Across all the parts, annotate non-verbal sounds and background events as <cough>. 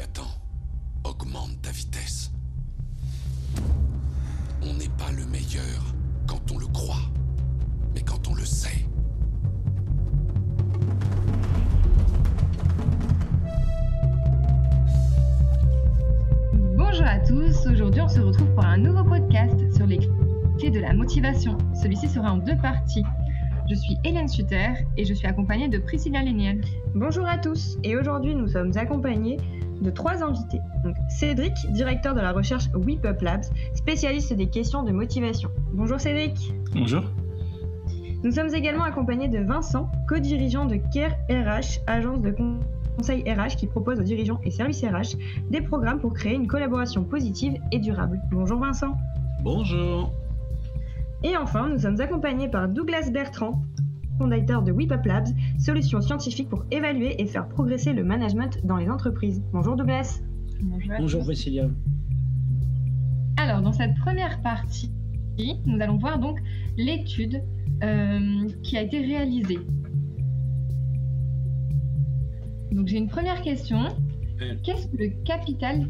attends, augmente ta vitesse. On n'est pas le meilleur quand on le croit, mais quand on le sait. Bonjour à tous, aujourd'hui on se retrouve pour un nouveau podcast sur les clés de la motivation. Celui-ci sera en deux parties. Je suis Hélène Sutter et je suis accompagnée de Priscilla Léniel. Bonjour à tous et aujourd'hui nous sommes accompagnés de trois invités. Donc, Cédric, directeur de la recherche WePup Labs, spécialiste des questions de motivation. Bonjour Cédric. Bonjour. Nous sommes également accompagnés de Vincent, co-dirigeant de CARE RH, agence de conseil RH qui propose aux dirigeants et services RH des programmes pour créer une collaboration positive et durable. Bonjour Vincent. Bonjour. Et enfin, nous sommes accompagnés par Douglas Bertrand, fondateur de WePup Labs, solution scientifique pour évaluer et faire progresser le management dans les entreprises. Bonjour Douglas. Bonjour, Bonjour Priscilla. Alors, dans cette première partie, nous allons voir donc l'étude euh, qui a été réalisée. Donc, j'ai une première question. Qu'est-ce que le capital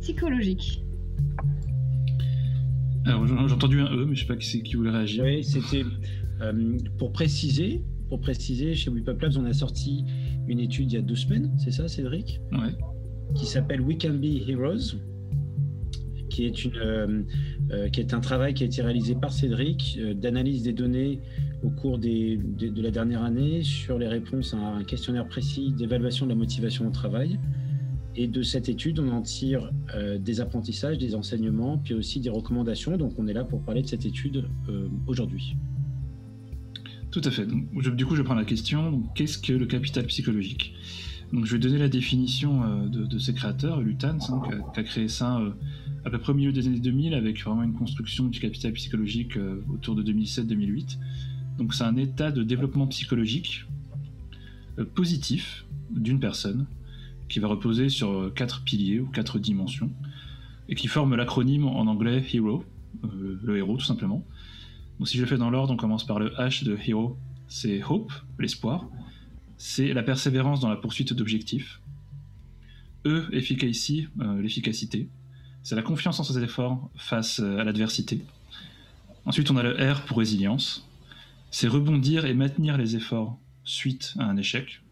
psychologique? Alors, j'ai entendu un E, mais je ne sais pas qui, qui voulait réagir. Oui, c'était euh, pour préciser, pour préciser, chez WePup Labs, on a sorti une étude il y a deux semaines, c'est ça, Cédric? Ouais. Qui s'appelle We Can Be Heroes, qui est, une, euh, euh, qui est un travail qui a été réalisé par Cédric d'analyse des données au cours des, de, la dernière année sur les réponses à un questionnaire précis d'évaluation de la motivation au travail. Et de cette étude, on en tire des apprentissages, des enseignements, puis aussi des recommandations. Donc on est là pour parler de cette étude aujourd'hui. Tout à fait. du coup, je prends la question qu'est-ce que le capital psychologique? Donc, je vais donner la définition euh, de, ses créateurs, Lutan, hein, qui, a, créé ça euh, à peu près au milieu des années 2000, avec vraiment une construction du capital psychologique euh, autour de 2007-2008. Donc, c'est un état de développement psychologique positif d'une personne qui va reposer sur quatre piliers ou quatre dimensions et qui forme l'acronyme en anglais HERO, le héros tout simplement. Donc si je le fais dans l'ordre, on commence par le H de Hero, c'est Hope, l'espoir. C'est la persévérance dans la poursuite d'objectifs. E, efficacy, euh, l'efficacité. C'est la confiance en ses efforts face euh, à l'adversité. Ensuite, on a le R pour résilience. C'est rebondir et maintenir les efforts suite à un échec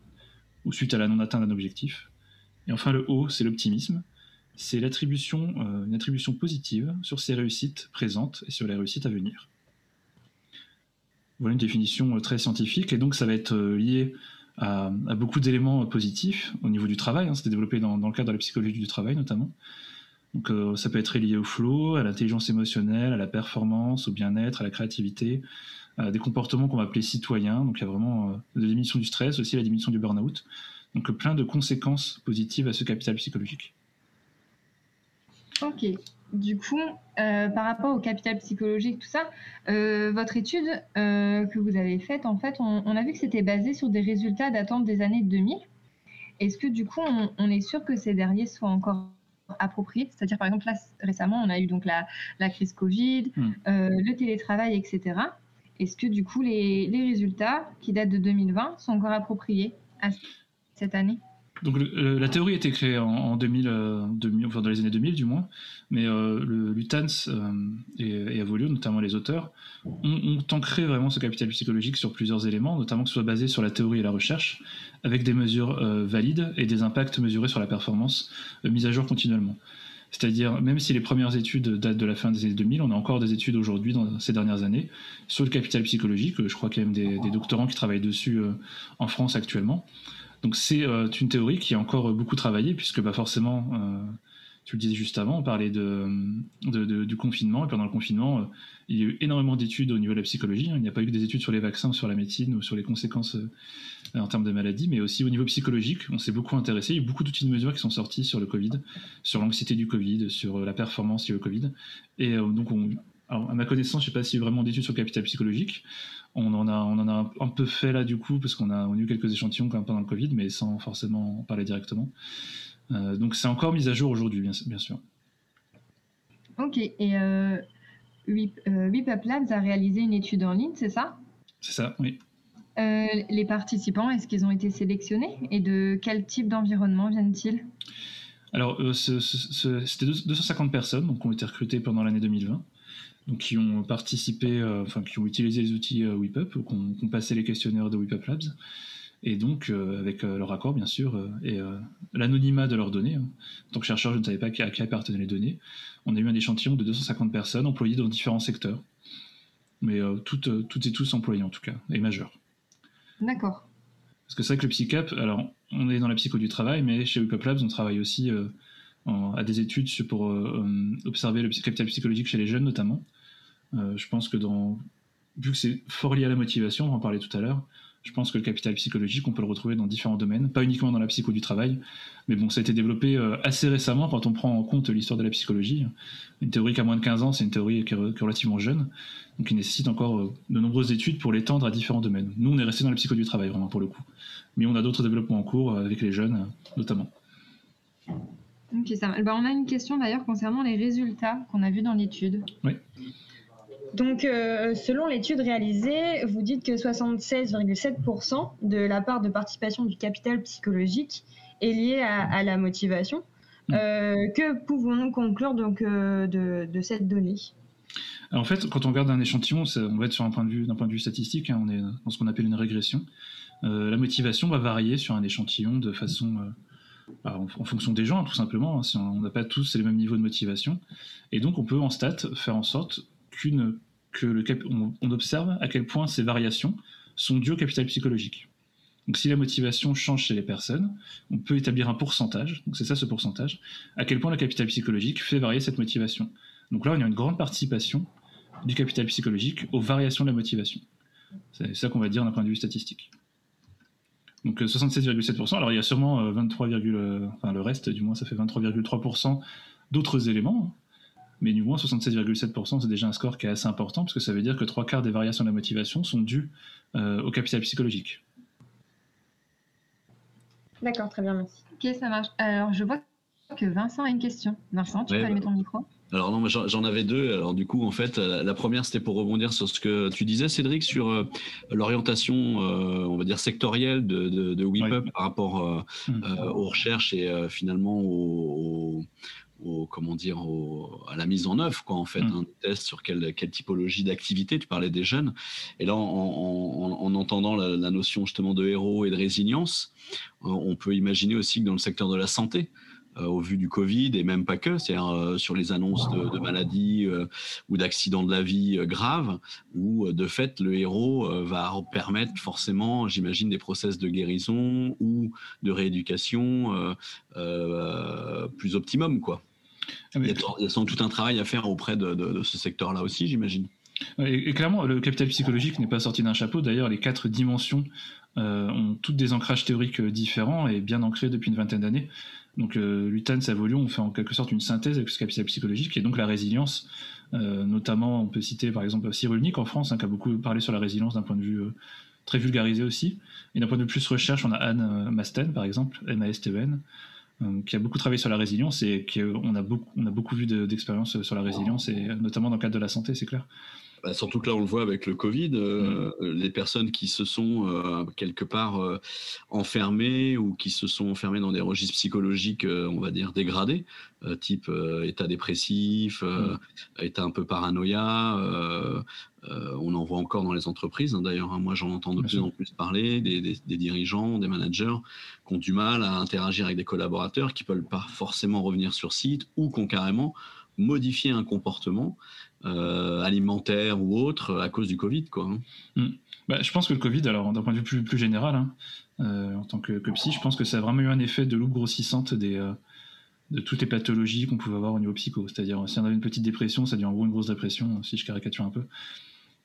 ou suite à la non-atteinte d'un objectif. Et enfin, le O, c'est l'optimisme. C'est l'attribution, euh, une attribution positive sur ses réussites présentes et sur les réussites à venir. Voilà une définition euh, très scientifique, et donc ça va être euh, lié à, beaucoup d'éléments positifs au niveau du travail. Hein. C'était développé dans, le cadre de la psychologie du travail notamment. Donc ça peut être lié au flow, à l'intelligence émotionnelle, à la performance, au bien-être, à la créativité, à des comportements qu'on va appeler citoyens. Donc il y a vraiment la diminution du stress, aussi la diminution du burn-out. Donc plein de conséquences positives à ce capital psychologique. Ok. Du coup, euh, par rapport au capital psychologique, tout ça, euh, votre étude euh, que vous avez faite, en fait, on, a vu que c'était basé sur des résultats datant des années 2000. Est-ce que du coup, on, est sûr que ces derniers soient encore appropriés? C'est-à-dire, par exemple, là, récemment, on a eu donc la, crise Covid, hmm. le télétravail, etc. Est-ce que du coup, les, les résultats qui datent de 2020 sont encore appropriés à cette année donc la théorie a été créée en, 2000, euh, enfin dans les années 2000 du moins, mais euh, le Lutans euh, et, Avolio, notamment les auteurs, ont, ancré vraiment ce capital psychologique sur plusieurs éléments, notamment que ce soit basé sur la théorie et la recherche, avec des mesures valides et des impacts mesurés sur la performance mis à jour continuellement. C'est-à-dire, même si les premières études datent de la fin des années 2000, on a encore des études aujourd'hui, dans ces dernières années, sur le capital psychologique. Je crois qu'il y a même des doctorants qui travaillent dessus en France actuellement. Donc c'est euh, une théorie qui est encore beaucoup travaillée, puisque bah, forcément, euh, tu le disais juste avant, on parlait de, du confinement, et pendant le confinement, euh, il y a eu énormément d'études au niveau de la psychologie. Hein. Il n'y a pas eu que des études sur les vaccins, sur la médecine ou sur les conséquences en termes de maladies, mais aussi au niveau psychologique, on s'est beaucoup intéressé. Il y a eu beaucoup d'outils de mesure qui sont sortis sur le Covid, sur l'anxiété du Covid, sur la performance du Covid. Et donc, on, à ma connaissance, je ne sais pas eu vraiment d'études sur le capital psychologique. On en a, on en a un peu fait là du coup, parce qu'on a, eu quelques échantillons quand même pendant le Covid, mais sans forcément en parler directement. Euh, donc c'est encore mis à jour aujourd'hui, bien, bien, sûr. Ok, et euh, euh Labs a réalisé une étude en ligne, c'est ça? C'est ça, oui. Euh, les participants, est-ce qu'ils ont été sélectionnés? Et de quel type d'environnement viennent-ils? Alors, c'était deux- 250 personnes donc, qui ont été recrutées pendant l'année 2020, donc qui ont participé, euh, enfin qui ont utilisé les outils euh, WePup, ou qui ont, passé les questionnaires de WePup Labs, et donc euh, avec euh, leur accord bien sûr, et l'anonymat de leurs données. hein. En tant que chercheur, je ne savais pas à qui appartenaient les données. On a eu un échantillon de 250 personnes employées dans différents secteurs, mais toutes, toutes et tous employés en tout cas, et majeurs. D'accord. Parce que c'est vrai que le psycap, alors on est dans la psycho du travail, mais chez WePup Labs, on travaille aussi à des études pour euh, euh, observer le capital psychologique chez les jeunes notamment. Euh, je pense que dans, vu que c'est fort lié à la motivation, on va en parler tout à l'heure, je pense que le capital psychologique, on peut le retrouver dans différents domaines, pas uniquement dans la psycho du travail, mais bon, ça a été développé assez récemment quand on prend en compte l'histoire de la psychologie. Une théorie qui a moins de 15 ans, c'est une théorie qui est, relativement jeune, donc il nécessite encore de nombreuses études pour l'étendre à différents domaines. Nous, on est resté dans la psycho du travail, vraiment, pour le coup. Mais on a d'autres développements en cours avec les jeunes, notamment. Ok, ça va. Ben, on a une question d'ailleurs concernant les résultats qu'on a vus dans l'étude. Donc, euh, selon l'étude réalisée, vous dites que 76,7% de la part de participation du capital psychologique est liée à, à la motivation. Mm. Euh, que pouvons-nous conclure donc euh, de, de cette donnée? Alors, en fait, quand on regarde un échantillon, on va être sur un point de vue, d'un point de vue statistique, hein, on est dans ce qu'on appelle une régression. La motivation va varier sur un échantillon de façon, en, fonction des gens, hein, tout simplement. hein. Si on n'a pas tous les mêmes niveaux de motivation, et donc on peut en stat faire en sorte qu'une que le cap- on observe à quel point ces variations sont dues au capital psychologique. Donc si la motivation change chez les personnes, on peut établir un pourcentage, donc c'est ça ce pourcentage, à quel point le capital psychologique fait varier cette motivation. Donc là, on a une grande participation du capital psychologique aux variations de la motivation. C'est ça qu'on va dire d'un point de vue statistique. Donc euh, 67,7%. Alors il y a sûrement euh, 23, euh, enfin le reste du moins ça fait 23,3% d'autres éléments. Mais du moins 67,7% c'est déjà un score qui est assez important parce que ça veut dire que trois quarts des variations de la motivation sont dues euh, au capital psychologique. D'accord, très bien, merci. Ok, ça marche. Alors, je vois que Vincent a une question. Vincent, tu Ouais, peux bah- allumer ton micro Alors non, j'en avais deux. Alors du coup, en fait, la, la première, c'était pour rebondir sur ce que tu disais, Cédric, sur euh, l'orientation, euh, on va dire, sectorielle de, de, de par rapport euh, Mm. euh, aux recherches et euh, finalement au, au- au- comment dire, à la mise en œuvre, quoi, en fait, Mm. un test sur quelle, quelle typologie d'activité. Tu parlais des jeunes. Et là, en, en- en- en entendant la, la notion justement de héros et de résilience, euh, on peut imaginer aussi que dans le secteur de la santé, euh, au vu du Covid et même pas que, c'est-à-dire euh, sur les annonces de, de maladies euh, ou d'accidents de la vie euh, graves, où euh, de fait le héros euh, va permettre forcément, j'imagine, des process de guérison ou de rééducation euh, euh, plus optimum, quoi. Ah, Il y, a, sans doute tout un travail à faire auprès de, de- de ce secteur-là aussi, j'imagine. Et, et clairement, le capital psychologique n'est pas sorti d'un chapeau. D'ailleurs, les quatre dimensions euh, ont toutes des ancrages théoriques euh, différents et bien ancrés depuis une vingtaine d'années. Donc, euh, Lutan, Savolion, on fait en quelque sorte une synthèse avec ce capital psychologique et donc la résilience. Euh, notamment, on peut citer par exemple Cyrulnik en France, hein, qui a beaucoup parlé sur la résilience d'un point de vue euh, très vulgarisé aussi. Et d'un point de vue plus recherche, on a Anne euh, Masten, par exemple, M-A-S-T-E-N, euh, qui a beaucoup travaillé sur la résilience et qui, euh, on, a beaucoup, on a beaucoup vu de- d'expériences sur la résilience, et notamment dans le cadre de la santé, c'est clair. Bah, surtout que là, on le voit avec le Covid, euh, les personnes qui se sont euh, quelque part euh, enfermées ou qui se sont enfermées dans des registres psychologiques, on va dire, dégradés, type état dépressif, euh, état un peu paranoïa. on en voit encore dans les entreprises, hein, d'ailleurs. hein. moi, j'en entends de Bien plus sûr. en plus parler des, des- des dirigeants, des managers qui ont du mal à interagir avec des collaborateurs, qui peuvent pas forcément revenir sur site ou qui ont carrément modifié un comportement euh, alimentaire ou autre à cause du Covid. Quoi, hein. Bah, je pense que le Covid, alors d'un point de vue plus, général, hein, euh, en tant que, que psy, je pense que ça a vraiment eu un effet de loupe grossissante des, euh, de toutes les pathologies qu'on pouvait avoir au niveau psycho. C'est-à-dire, si on avait une petite dépression, ça devient en gros une grosse dépression, si je caricature un peu.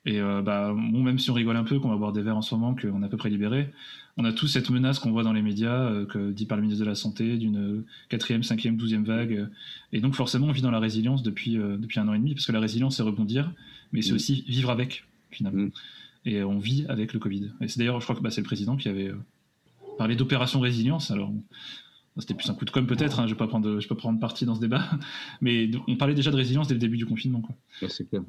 Et euh, bah, bon, même si on rigole un peu, qu'on va boire des verres en ce moment, qu'on est à peu près libéré, on a tous cette menace qu'on voit dans les médias, euh, que dit par le ministre de la Santé, d'une quatrième, cinquième, douzième vague. et donc forcément, on vit dans la résilience depuis, euh, depuis un an et demi, parce que la résilience, c'est rebondir, mais c'est Mm. aussi vivre avec, finalement. Mm. Et on vit avec le Covid. Et c'est d'ailleurs, je crois que bah, c'est le président qui avait parlé d'opération résilience. Alors, c'était plus un coup de com' peut-être, hein, je ne vais pas prendre, je vais pas prendre parti dans ce débat, <laughs> mais on parlait déjà de résilience dès le début du confinement. Quoi. c'est clair.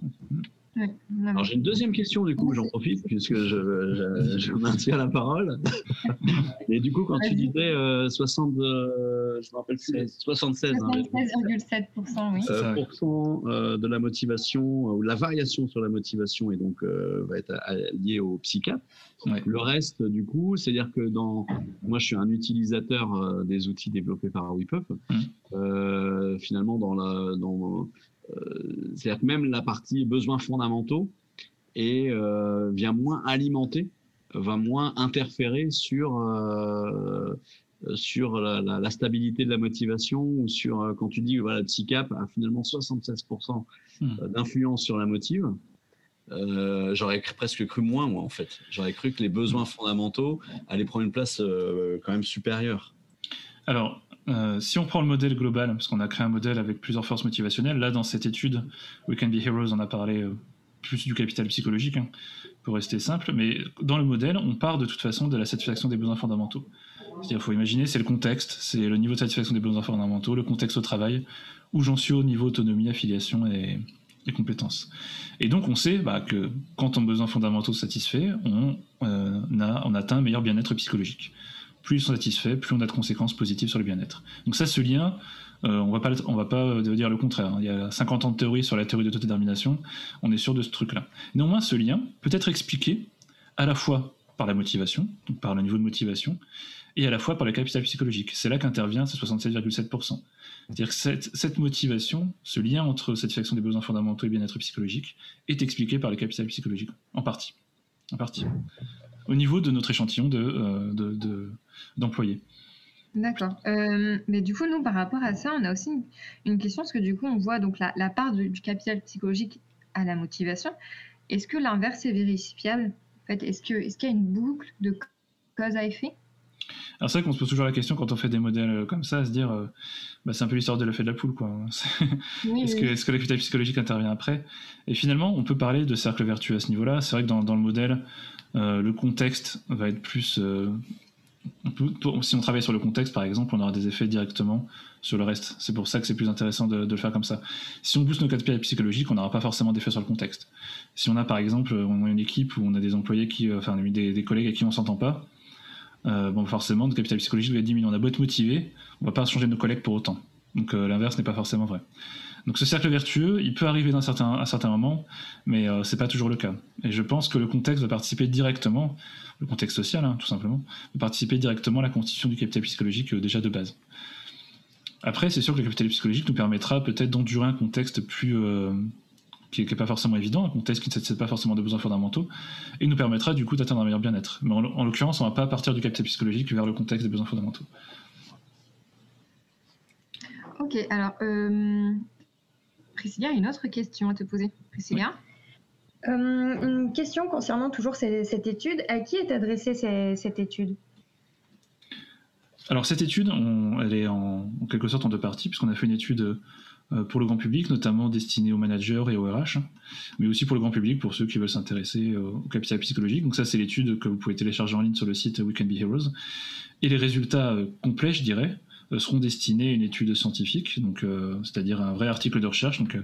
Ouais, Alors j'ai une deuxième question du coup, j'en profite puisque je, je, je maintiens la parole. <laughs> Et du coup, quand tu disais euh, 60, euh, je me rappelle plus, 76 hein, 76,7%, oui. C'est ça, euh, oui. pourcent, euh, de la motivation euh, ou la variation sur la motivation et donc euh, va être liée au. Ouais. Le reste, du coup, c'est-à-dire que dans, moi, je suis un utilisateur euh, des outils développés par WePup. Euh, finalement, dans la, dans, c'est-à-dire que même la partie besoins fondamentaux et euh, vient moins alimenter, va moins interférer sur euh, sur la, la- la stabilité de la motivation ou sur euh, quand tu dis voilà psychap a finalement 76% Hmm. d'influence sur la motive. Euh, j'aurais presque cru moins moi en fait. J'aurais cru que les besoins fondamentaux allaient prendre une place euh, quand même supérieure. Alors, euh, si on prend le modèle global, parce qu'on a créé un modèle avec plusieurs forces motivationnelles, là, dans cette étude, We Can Be Heroes, on a parlé euh, plus du capital psychologique, hein, pour rester simple, mais dans le modèle, on part de toute façon de la satisfaction des besoins fondamentaux. C'est-à-dire, il faut imaginer, c'est le contexte, c'est le niveau de satisfaction des besoins fondamentaux, le contexte au travail, où j'en suis au niveau autonomie, affiliation et, compétences. Et donc, on sait bah, que quand on a besoins fondamentaux satisfaits, on, euh, on atteint un meilleur bien-être psychologique plus ils sont satisfaits, plus on a de conséquences positives sur le bien-être. Donc ça, ce lien, euh, on on va pas euh, dire le contraire. hein. Il y a 50 ans de théorie sur la théorie de l'autodétermination, on est sûr de ce truc-là. Néanmoins, ce lien peut être expliqué à la fois par la motivation, par le niveau de motivation, et à la fois par le capital psychologique. C'est là qu'intervient ces 67,7%. C'est-à-dire que cette, motivation, ce lien entre satisfaction des besoins fondamentaux et bien-être psychologique, est expliqué par le capital psychologique, en partie. En partie. Au niveau de notre échantillon de, euh, d'employés. D'accord. Euh, mais du coup, nous, par rapport à ça, on a aussi une, une question, parce que du coup, on voit donc la, la part du, du capital psychologique à la motivation. Est-ce que l'inverse est vérifiable? En fait, est-ce que, est-ce qu'il y a une boucle de cause à effet? Alors c'est vrai qu'on se pose toujours la question quand on fait des modèles euh, comme ça, à se dire, euh, bah, c'est un peu l'histoire de l'œuf et de la poule, quoi. <laughs> Oui, Est-ce que, le capital psychologique intervient après? Et finalement, on peut parler de cercle vertueux à ce niveau-là. C'est vrai que dans, dans le modèle, euh, le contexte va être plus. euh, si on travaille sur le contexte, par exemple, on aura des effets directement sur le reste. C'est pour ça que c'est plus intéressant de, le faire comme ça. Si on booste nos capital psychologiques, on n'aura pas forcément d'effet sur le contexte. Si on a, par exemple, on a une équipe où on a des employés qui, euh, enfin, des, des collègues à qui on s'entend pas, euh, bon, forcément, notre capital psychologique va diminuer. On a beau être motivé, on va pas changer nos collègues pour autant. Donc euh, l'inverse n'est pas forcément vrai. Donc ce cercle vertueux, il peut arriver d'un certain, à certains moments, mais euh, c'est pas toujours le cas. Et je pense que le contexte va participer directement, le contexte social hein, tout simplement, va participer directement à la constitution du capital psychologique euh, déjà de base. Après, c'est sûr que le capital psychologique nous permettra peut-être d'endurer un contexte plus euh, qui n'est pas forcément évident, un contexte qui ne satisfait pas forcément des besoins fondamentaux, et nous permettra du coup d'atteindre un meilleur bien-être. Mais en, en l'occurrence, on ne va pas partir du capital psychologique vers le contexte des besoins fondamentaux. Ok, alors, euh, Priscilla, une autre question à te poser. Priscilla Euh, une question concernant toujours ces- cette étude. À qui est adressée ces- cette étude? Alors cette étude, on- elle est en, en quelque sorte en deux parties, puisqu'on a fait une étude euh, pour le grand public, notamment destinée aux managers et aux RH, mais aussi pour le grand public, pour ceux qui veulent s'intéresser euh, au capital psychologique. Donc ça, c'est l'étude que vous pouvez télécharger en ligne sur le site We Can Be Heroes. Et les résultats complets, je dirais, seront destinés à une étude scientifique, donc euh, c'est-à-dire un vrai article de recherche, donc euh,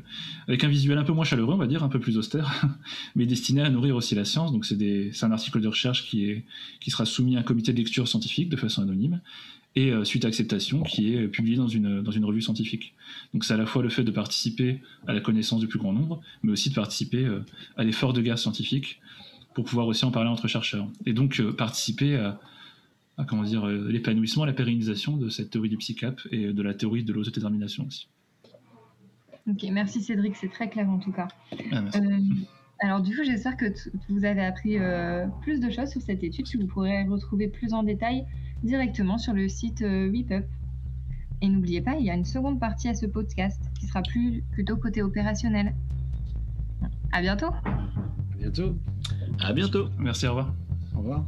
avec un visuel un peu moins chaleureux, on va dire, un peu plus austère, <laughs> mais destiné à nourrir aussi la science. Donc c'est un article de recherche qui, sera soumis à un comité de lecture scientifique de façon anonyme et euh, suite à acceptation qui est euh, publié dans une, revue scientifique. Donc c'est à la fois le fait de participer à la connaissance du plus grand nombre, mais aussi de participer euh, à l'effort de guerre scientifique pour pouvoir aussi en parler entre chercheurs. Et donc euh, participer à, à, comment dire, euh, l'épanouissement, la pérennisation de cette théorie du psychap et de la théorie de l'autodétermination aussi. Ok, merci Cédric, c'est très clair en tout cas. Ah, merci. Euh, alors du coup, j'espère que vous avez appris euh, plus de choses sur cette étude, que vous pourrez retrouver plus en détail directement sur le site euh, WePup. Et n'oubliez pas, il y a une seconde partie à ce podcast qui sera plus plutôt côté opérationnel. À bientôt À bientôt. À bientôt. Merci, au revoir. Au revoir.